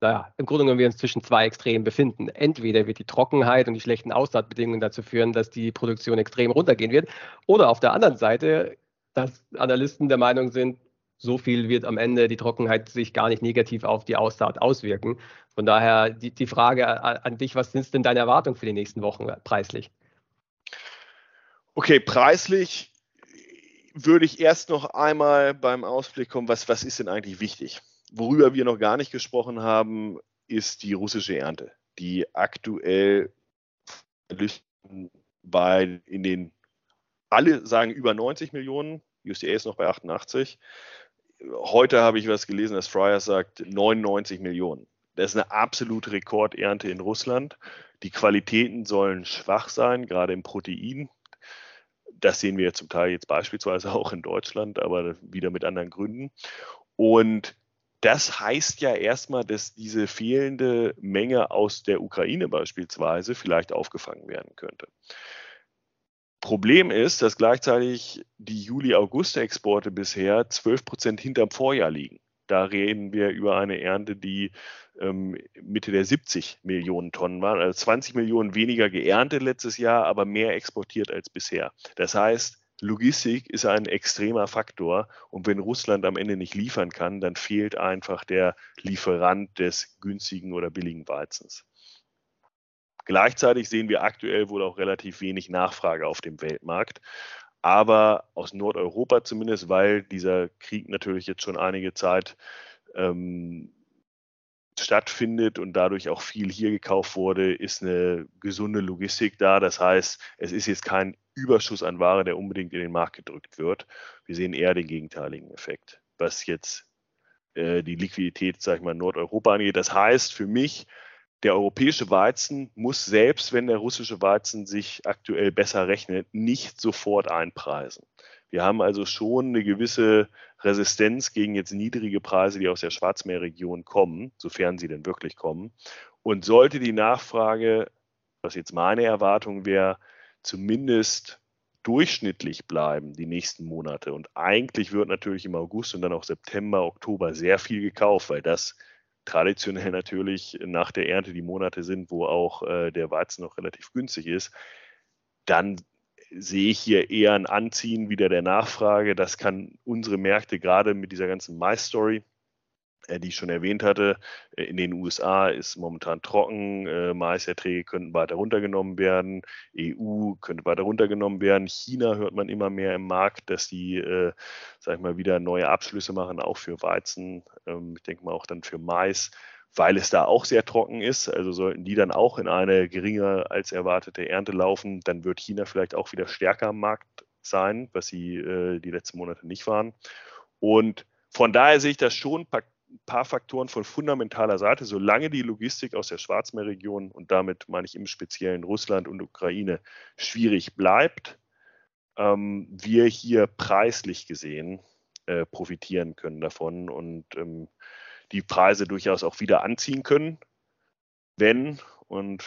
[SPEAKER 2] naja, im Grunde genommen wir uns zwischen zwei Extremen befinden. Entweder wird die Trockenheit und die schlechten Aussaatbedingungen dazu führen, dass die Produktion extrem runtergehen wird, oder auf der anderen Seite, dass Analysten der Meinung sind, so viel wird am Ende die Trockenheit sich gar nicht negativ auf die Aussaat auswirken. Von daher die, die Frage an dich, was sind denn deine Erwartungen für die nächsten Wochen preislich?
[SPEAKER 3] Okay, preislich würde ich erst noch einmal beim Ausblick kommen, was, was ist denn eigentlich wichtig? Worüber wir noch gar nicht gesprochen haben, ist die russische Ernte, die aktuell bei in den alle sagen über 90 Millionen, USDA ist noch bei 88, heute habe ich was gelesen, dass Fryer sagt 99 Millionen. Das ist eine absolute Rekordernte in Russland. Die Qualitäten sollen schwach sein, gerade im Protein. Das sehen wir zum Teil jetzt beispielsweise auch in Deutschland, aber wieder mit anderen Gründen. Und das heißt ja erstmal, dass diese fehlende Menge aus der Ukraine beispielsweise vielleicht aufgefangen werden könnte. Problem ist, dass gleichzeitig die Juli-August-Exporte bisher 12 Prozent hinterm Vorjahr liegen. Da reden wir über eine Ernte, die ähm, Mitte der 70 Millionen Tonnen waren, also 20 Millionen weniger geerntet letztes Jahr, aber mehr exportiert als bisher. Das heißt, Logistik ist ein extremer Faktor und wenn Russland am Ende nicht liefern kann, dann fehlt einfach der Lieferant des günstigen oder billigen Weizens. Gleichzeitig sehen wir aktuell wohl auch relativ wenig Nachfrage auf dem Weltmarkt, aber aus Nordeuropa zumindest, weil dieser Krieg natürlich jetzt schon einige Zeit ähm, stattfindet und dadurch auch viel hier gekauft wurde, ist eine gesunde Logistik da. Das heißt, es ist jetzt kein Überschuss an Ware, der unbedingt in den Markt gedrückt wird. Wir sehen eher den gegenteiligen Effekt, was jetzt äh, die Liquidität, sag ich mal, Nordeuropa angeht. Das heißt für mich, der europäische Weizen muss selbst, wenn der russische Weizen sich aktuell besser rechnet, nicht sofort einpreisen. Wir haben also schon eine gewisse Resistenz gegen jetzt niedrige Preise, die aus der Schwarzmeerregion kommen, sofern sie denn wirklich kommen. Und sollte die Nachfrage, was jetzt meine Erwartung wäre, zumindest durchschnittlich bleiben die nächsten Monate. Und eigentlich wird natürlich im August und dann auch September, Oktober sehr viel gekauft, weil das traditionell natürlich nach der Ernte die Monate sind, wo auch äh, der Weizen noch relativ günstig ist. Dann sehe ich hier eher ein Anziehen wieder der Nachfrage. Das kann unsere Märkte gerade mit dieser ganzen Mais-Story die ich schon erwähnt hatte. Äh, in den USA ist momentan trocken, äh, Maiserträge könnten weiter runtergenommen werden, EU könnte weiter runtergenommen werden. China hört man immer mehr im Markt, dass die, äh, sag ich mal, wieder neue Abschlüsse machen, auch für Weizen, ähm, ich denke mal auch dann für Mais, weil es da auch sehr trocken ist. Also sollten die dann auch in eine geringer als erwartete Ernte laufen, dann wird China vielleicht auch wieder stärker am Markt sein, was sie äh, die letzten Monate nicht waren. Und von daher sehe ich das schon ein paar Faktoren von fundamentaler Seite, solange die Logistik aus der Schwarzmeerregion und damit meine ich im Speziellen Russland und Ukraine schwierig bleibt, ähm, wir hier preislich gesehen äh, profitieren können davon und ähm, die Preise durchaus auch wieder anziehen können, wenn und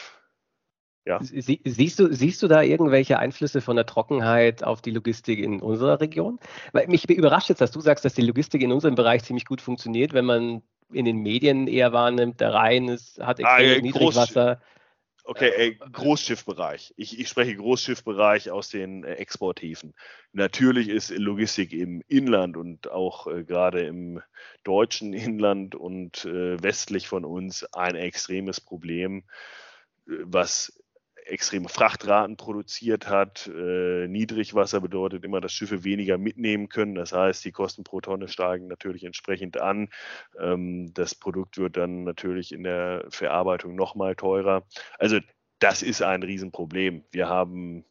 [SPEAKER 3] ja.
[SPEAKER 2] Sie, siehst, du, siehst du da irgendwelche Einflüsse von der Trockenheit auf die Logistik in unserer Region? Weil mich überrascht jetzt, dass du sagst, dass die Logistik in unserem Bereich ziemlich gut funktioniert, wenn man in den Medien eher wahrnimmt, der Rhein ist, hat extrem ah, ja, Niedrigwasser.
[SPEAKER 3] Okay, äh, Großschiffbereich. Ich, ich, spreche Großschiffbereich aus den äh, Exporthäfen. Natürlich ist Logistik im Inland und auch äh, gerade im deutschen Inland und äh, westlich von uns ein extremes Problem, äh, was extreme Frachtraten produziert hat. Äh, Niedrigwasser bedeutet immer, dass Schiffe weniger mitnehmen können. Das heißt, die Kosten pro Tonne steigen natürlich entsprechend an. Ähm, das Produkt wird dann natürlich in der Verarbeitung nochmal teurer. Also das ist ein Riesenproblem. Wir haben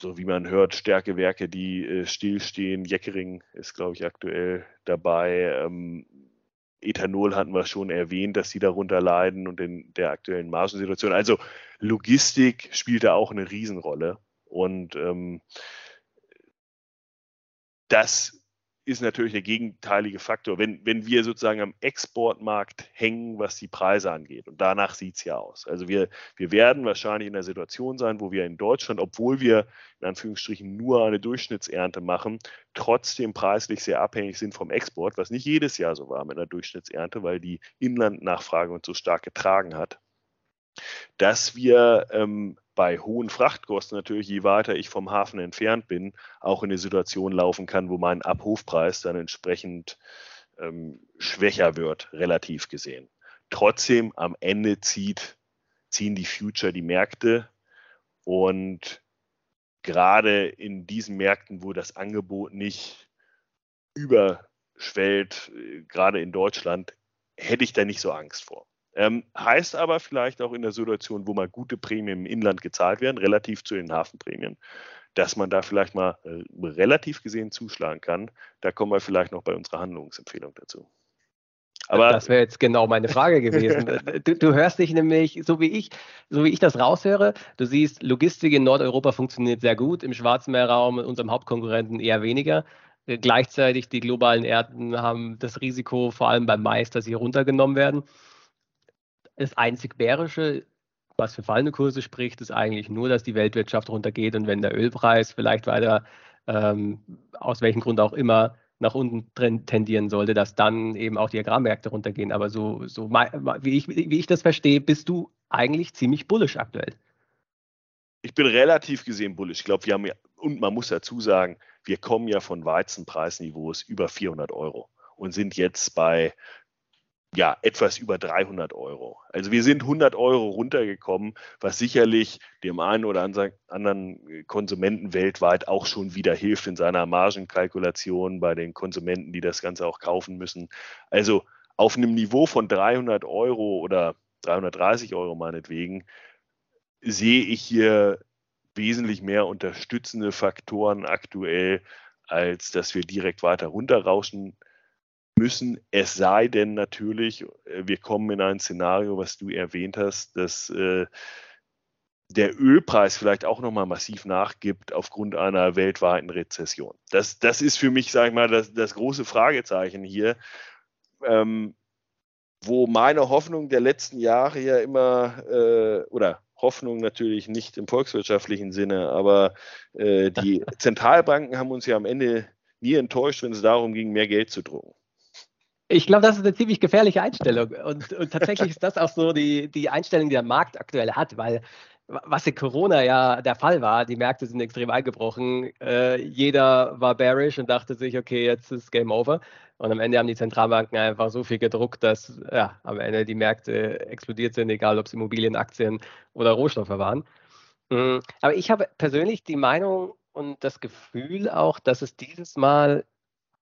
[SPEAKER 3] so wie man hört, Stärkewerke, die äh, stillstehen. Jeckering ist, glaube ich, aktuell dabei. Ähm, Ethanol hatten wir schon erwähnt, dass sie darunter leiden und in der aktuellen Margensituation. Also Logistik spielt da auch eine Riesenrolle. Und ähm, das ist natürlich der gegenteilige Faktor. Wenn, wenn wir sozusagen am Exportmarkt hängen, was die Preise angeht, und danach sieht es ja aus. Also wir, wir werden wahrscheinlich in der Situation sein, wo wir in Deutschland, obwohl wir in Anführungsstrichen nur eine Durchschnittsernte machen, trotzdem preislich sehr abhängig sind vom Export, was nicht jedes Jahr so war mit einer Durchschnittsernte, weil die Inlandnachfrage uns so stark getragen hat dass wir ähm, bei hohen Frachtkosten natürlich, je weiter ich vom Hafen entfernt bin, auch in eine Situation laufen kann, wo mein Abrufpreis dann entsprechend ähm, schwächer wird, relativ gesehen. Trotzdem, am Ende zieht, ziehen die Future die Märkte und gerade in diesen Märkten, wo das Angebot nicht überschwellt, äh, gerade in Deutschland, hätte ich da nicht so Angst vor. Ähm, heißt aber vielleicht auch in der Situation, wo mal gute Prämien im Inland gezahlt werden, relativ zu den Hafenprämien, dass man da vielleicht mal äh, relativ gesehen zuschlagen kann. Da kommen wir vielleicht noch bei unserer Handlungsempfehlung dazu.
[SPEAKER 2] Aber das wäre jetzt genau meine Frage gewesen. du, du, hörst dich nämlich, so wie ich, so wie ich das raushöre, du siehst, Logistik in Nordeuropa funktioniert sehr gut, im Schwarzmeerraum, unserem Hauptkonkurrenten eher weniger. Äh, gleichzeitig die globalen Erden haben das Risiko, vor allem beim Mais, dass sie runtergenommen werden. Das einzig Bärische, was für fallende Kurse spricht, ist eigentlich nur, dass die Weltwirtschaft runtergeht und wenn der Ölpreis vielleicht weiter, ähm, aus welchem Grund auch immer, nach unten tendieren sollte, dass dann eben auch die Agrarmärkte runtergehen. Aber so, so wie, ich, wie ich das verstehe, bist du eigentlich ziemlich bullisch aktuell.
[SPEAKER 3] Ich bin relativ gesehen bullisch. Ich glaube, wir haben und man muss dazu sagen, wir kommen ja von Weizenpreisniveaus über 400 Euro und sind jetzt bei ja, etwas über 300 Euro. Also wir sind 100 Euro runtergekommen, was sicherlich dem einen oder anderen Konsumenten weltweit auch schon wieder hilft in seiner Margenkalkulation bei den Konsumenten, die das Ganze auch kaufen müssen. Also auf einem Niveau von 300 Euro oder 330 Euro meinetwegen sehe ich hier wesentlich mehr unterstützende Faktoren aktuell, als dass wir direkt weiter runterrauschen müssen, es sei denn natürlich, äh, wir kommen in ein Szenario, was du erwähnt hast, dass äh, der Ölpreis vielleicht auch nochmal massiv nachgibt aufgrund einer weltweiten Rezession. Das, das ist für mich, sage ich mal, das, das große Fragezeichen hier, ähm, wo meine Hoffnung der letzten Jahre ja immer, äh, oder Hoffnung natürlich nicht im volkswirtschaftlichen Sinne, aber äh, die Zentralbanken haben uns ja am Ende nie enttäuscht, wenn es darum ging, mehr Geld zu drucken.
[SPEAKER 2] Ich glaube, das ist eine ziemlich gefährliche Einstellung. Und, und tatsächlich ist das auch so die, die Einstellung, die der Markt aktuell hat, weil was in Corona ja der Fall war, die Märkte sind extrem eingebrochen. Äh, jeder war bearish und dachte sich, okay, jetzt ist Game Over. Und am Ende haben die Zentralbanken einfach so viel gedruckt, dass ja, am Ende die Märkte explodiert sind, egal ob es Immobilien, Aktien oder Rohstoffe waren. Mhm. Aber ich habe persönlich die Meinung und das Gefühl auch, dass es dieses Mal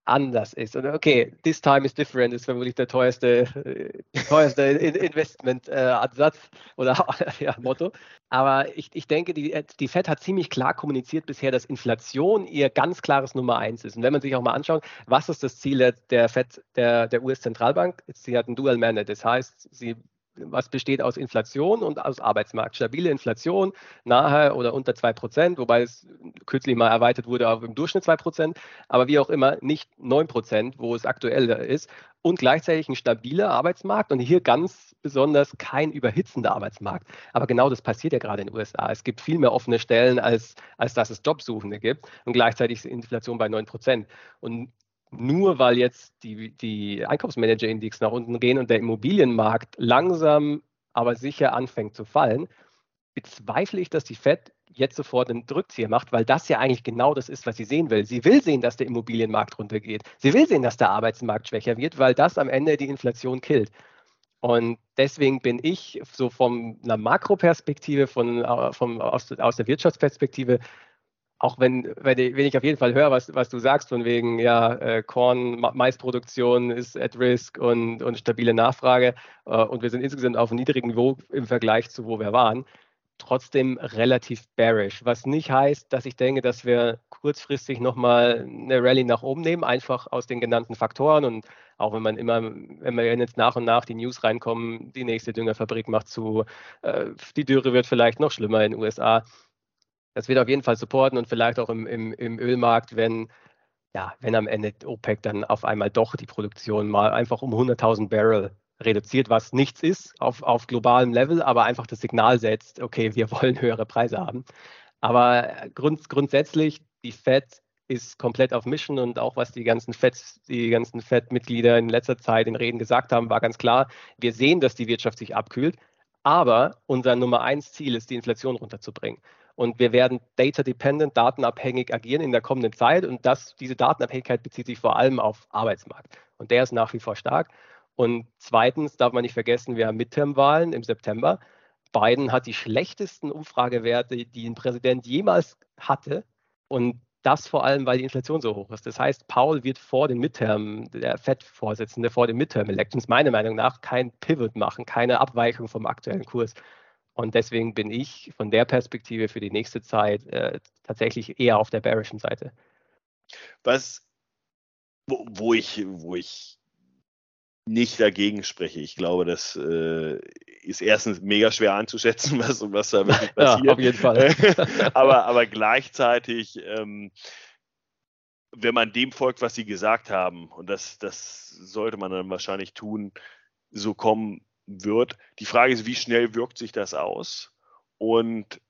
[SPEAKER 2] anders ist. Und okay, this time is different ist vermutlich der teuerste, äh, teuerste Investment-Ansatz äh, oder ja, Motto. Aber ich, ich denke, die, die FED hat ziemlich klar kommuniziert bisher, dass Inflation ihr ganz klares Nummer eins ist. Und wenn man sich auch mal anschaut, was ist das Ziel der FED, der, der US-Zentralbank? Sie hat ein Dual Mandate. Das heißt, sie was besteht aus Inflation und aus Arbeitsmarkt. Stabile Inflation nahe oder unter 2%, wobei es kürzlich mal erweitert wurde auf im Durchschnitt 2%, aber wie auch immer nicht 9%, wo es aktuell ist. Und gleichzeitig ein stabiler Arbeitsmarkt und hier ganz besonders kein überhitzender Arbeitsmarkt. Aber genau das passiert ja gerade in den USA. Es gibt viel mehr offene Stellen, als, als dass es Jobsuchende gibt. Und gleichzeitig ist Inflation bei 9%. Und nur weil jetzt die, die Einkaufsmanager-Index nach unten gehen und der Immobilienmarkt langsam, aber sicher anfängt zu fallen, bezweifle ich, dass die Fed jetzt sofort einen Rückzieher macht, weil das ja eigentlich genau das ist, was sie sehen will. Sie will sehen, dass der Immobilienmarkt runtergeht. Sie will sehen, dass der Arbeitsmarkt schwächer wird, weil das am Ende die Inflation killt. Und deswegen bin ich so von einer Makroperspektive, von, äh, von, aus, aus der Wirtschaftsperspektive auch wenn, wenn ich, auf jeden Fall höre, was, was du sagst, von wegen, ja, äh, Korn, Maisproduktion ist at risk und, und stabile Nachfrage äh, und wir sind insgesamt auf einem niedrigen Niveau im Vergleich zu wo wir waren, trotzdem relativ bearish. Was nicht heißt, dass ich denke, dass wir kurzfristig nochmal eine Rallye nach oben nehmen, einfach aus den genannten Faktoren und auch wenn man immer, wenn wir jetzt nach und nach die News reinkommen, die nächste Düngerfabrik macht zu, äh, die Dürre wird vielleicht noch schlimmer in den USA das wird auf jeden Fall supporten und vielleicht auch im, im, im Ölmarkt, wenn, ja, wenn am Ende OPEC dann auf einmal doch die Produktion mal einfach um 100.000 Barrel reduziert, was nichts ist auf, auf globalem Level, aber einfach das Signal setzt, okay, wir wollen höhere Preise haben. Aber grund, grundsätzlich, die Fed ist komplett auf Mission und auch was die ganzen Fed, die ganzen Fed-Mitglieder in letzter Zeit in Reden gesagt haben, war ganz klar. Wir sehen, dass die Wirtschaft sich abkühlt, aber unser Nummer eins Ziel ist, die Inflation runterzubringen. Und wir werden data-dependent, datenabhängig agieren in der kommenden Zeit. Und das, diese Datenabhängigkeit bezieht sich vor allem auf Arbeitsmarkt. Und der ist nach wie vor stark. Und zweitens darf man nicht vergessen, wir haben Midterm-Wahlen im September. Biden hat die schlechtesten Umfragewerte, die ein Präsident jemals hatte. Und das vor allem, weil die Inflation so hoch ist. Das heißt, Paul wird vor den Midterm, der FED-Vorsitzende vor den Midterm-Elections, meiner Meinung nach, kein Pivot machen, keine Abweichung vom aktuellen Kurs. Und deswegen bin ich von der Perspektive für die nächste Zeit äh, tatsächlich eher auf der bearischen Seite.
[SPEAKER 3] Was, wo, wo, ich, wo ich nicht dagegen spreche. Ich glaube, das äh, ist erstens mega schwer einzuschätzen, was, was da wirklich passiert.
[SPEAKER 2] Ja, auf jeden Fall.
[SPEAKER 3] aber, aber gleichzeitig, ähm, wenn man dem folgt, was sie gesagt haben, und das, das sollte man dann wahrscheinlich tun, so kommen wird. Die Frage ist, wie schnell wirkt sich das aus? Und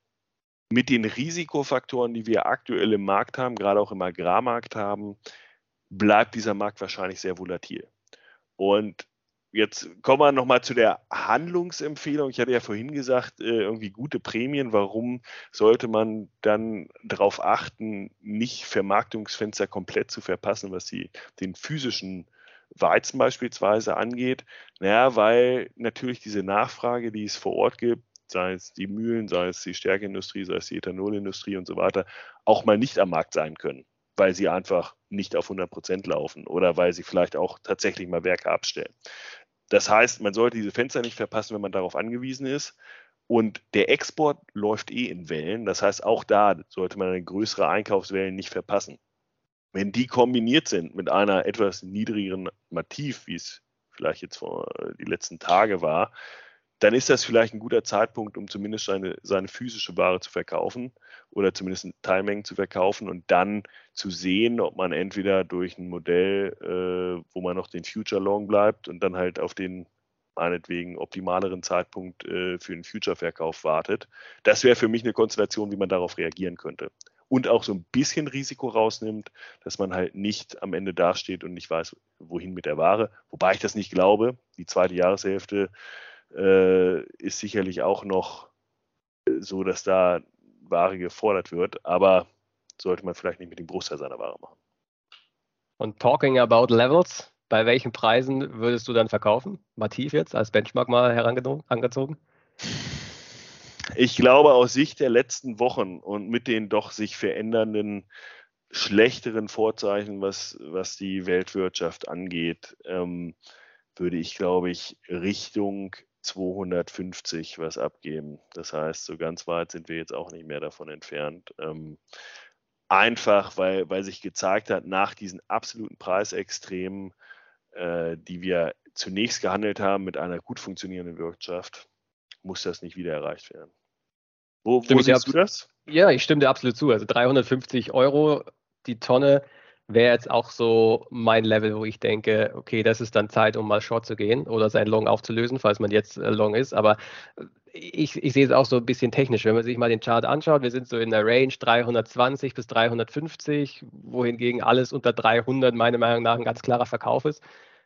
[SPEAKER 3] mit den Risikofaktoren, die wir aktuell im Markt haben, gerade auch im Agrarmarkt haben, bleibt dieser Markt wahrscheinlich sehr volatil. Und jetzt kommen wir nochmal zu der Handlungsempfehlung. Ich hatte ja vorhin gesagt, äh, irgendwie gute Prämien. Warum sollte man dann darauf achten, nicht Vermarktungsfenster komplett zu verpassen, was die, den physischen Weizen beispielsweise angeht? Naja, weil natürlich diese Nachfrage, die es vor Ort gibt, sei es die Mühlen, sei es die Stärkeindustrie, sei es die Ethanolindustrie und so weiter, auch mal nicht am Markt sein können weil sie einfach nicht auf 100 Prozent laufen oder weil sie vielleicht auch tatsächlich mal Werke abstellen. Das heißt, man sollte diese Fenster nicht verpassen, wenn man darauf angewiesen ist. Und der Export läuft eh in Wellen. Das heißt, auch da sollte man eine größere Einkaufswellen nicht verpassen. Wenn die kombiniert sind mit einer etwas niedrigeren Mativ, wie es vielleicht jetzt vor die letzten Tage war, dann ist das vielleicht ein guter Zeitpunkt, um zumindest seine, seine physische Ware zu verkaufen oder zumindest Teilmengen zu verkaufen und dann zu sehen, ob man entweder durch ein Modell, äh, wo man noch den Future Long bleibt und dann halt auf den meinetwegen optimaleren Zeitpunkt äh, für den Future-Verkauf wartet. Das wäre für mich eine Konstellation, wie man darauf reagieren könnte. Und auch so ein bisschen Risiko rausnimmt, dass man halt nicht am Ende dasteht und nicht weiß, wohin mit der Ware. Wobei ich das nicht glaube. Die zweite Jahreshälfte äh, ist sicherlich auch noch äh, so, dass da Ware gefordert wird, aber sollte man vielleicht nicht mit dem Großteil seiner Ware machen.
[SPEAKER 2] Und talking about levels, bei welchen Preisen würdest du dann verkaufen? Mativ jetzt als Benchmark mal herangezogen?
[SPEAKER 3] Ich glaube, aus Sicht der letzten Wochen und mit den doch sich verändernden schlechteren Vorzeichen, was, was die Weltwirtschaft angeht, ähm, würde ich, glaube ich, Richtung 250 was abgeben. Das heißt, so ganz weit sind wir jetzt auch nicht mehr davon entfernt. Ähm, einfach, weil, weil sich gezeigt hat, nach diesen absoluten Preisextremen, äh, die wir zunächst gehandelt haben mit einer gut funktionierenden Wirtschaft, muss das nicht wieder erreicht werden.
[SPEAKER 2] Wo, wo siehst du das? Ja, ich stimme dir absolut zu. Also 350 Euro die Tonne wäre jetzt auch so mein Level, wo ich denke, okay, das ist dann Zeit, um mal Short zu gehen oder sein Long aufzulösen, falls man jetzt äh, Long ist. Aber ich, ich sehe es auch so ein bisschen technisch. Wenn man sich mal den Chart anschaut, wir sind so in der Range 320 bis 350, wohingegen alles unter 300 meiner Meinung nach ein ganz klarer Verkauf ist.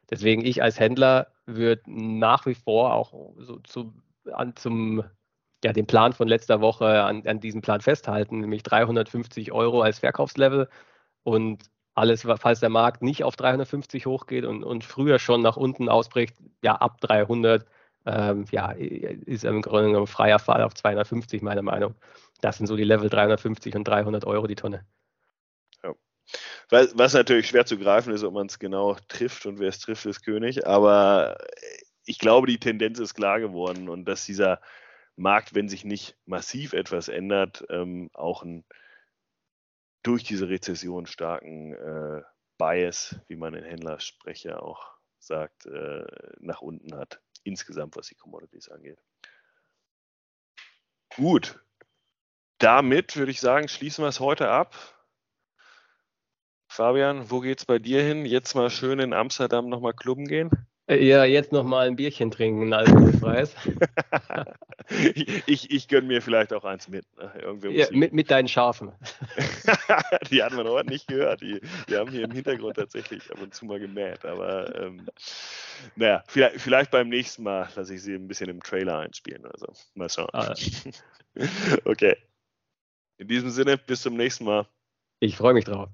[SPEAKER 2] Deswegen ich als Händler würde nach wie vor auch so zu, an, zum ja, den Plan von letzter Woche an, an diesem Plan festhalten, nämlich 350 Euro als Verkaufslevel und alles, falls der Markt nicht auf 350 hochgeht und, und früher schon nach unten ausbricht, ja, ab 300, ähm, ja, ist im Grunde genommen freier Fall auf 250, meiner Meinung. Das sind so die Level 350 und 300 Euro die Tonne.
[SPEAKER 3] Ja. Was natürlich schwer zu greifen ist, ob man es genau trifft und wer es trifft, ist König. Aber ich glaube, die Tendenz ist klar geworden und dass dieser Markt, wenn sich nicht massiv etwas ändert, ähm, auch ein durch diese Rezession starken äh, Bias, wie man in Händlersprecher auch sagt, äh, nach unten hat, insgesamt was die Commodities angeht. Gut, damit würde ich sagen, schließen wir es heute ab. Fabian, wo geht's bei dir hin? Jetzt mal schön in Amsterdam nochmal klubben gehen?
[SPEAKER 2] Ja, jetzt noch mal ein Bierchen trinken, alkoholfreies.
[SPEAKER 3] ich, ich gönne mir vielleicht auch eins mit.
[SPEAKER 2] Ne? Ja, mit, mit deinen Schafen.
[SPEAKER 3] die hatten wir noch nicht gehört. Die, die haben hier im Hintergrund tatsächlich ab und zu mal gemäht. Aber ähm, naja, vielleicht, vielleicht, beim nächsten Mal lasse ich sie ein bisschen im Trailer einspielen. Also mal schauen. Ah. okay. In diesem Sinne, bis zum nächsten Mal.
[SPEAKER 2] Ich freue mich drauf.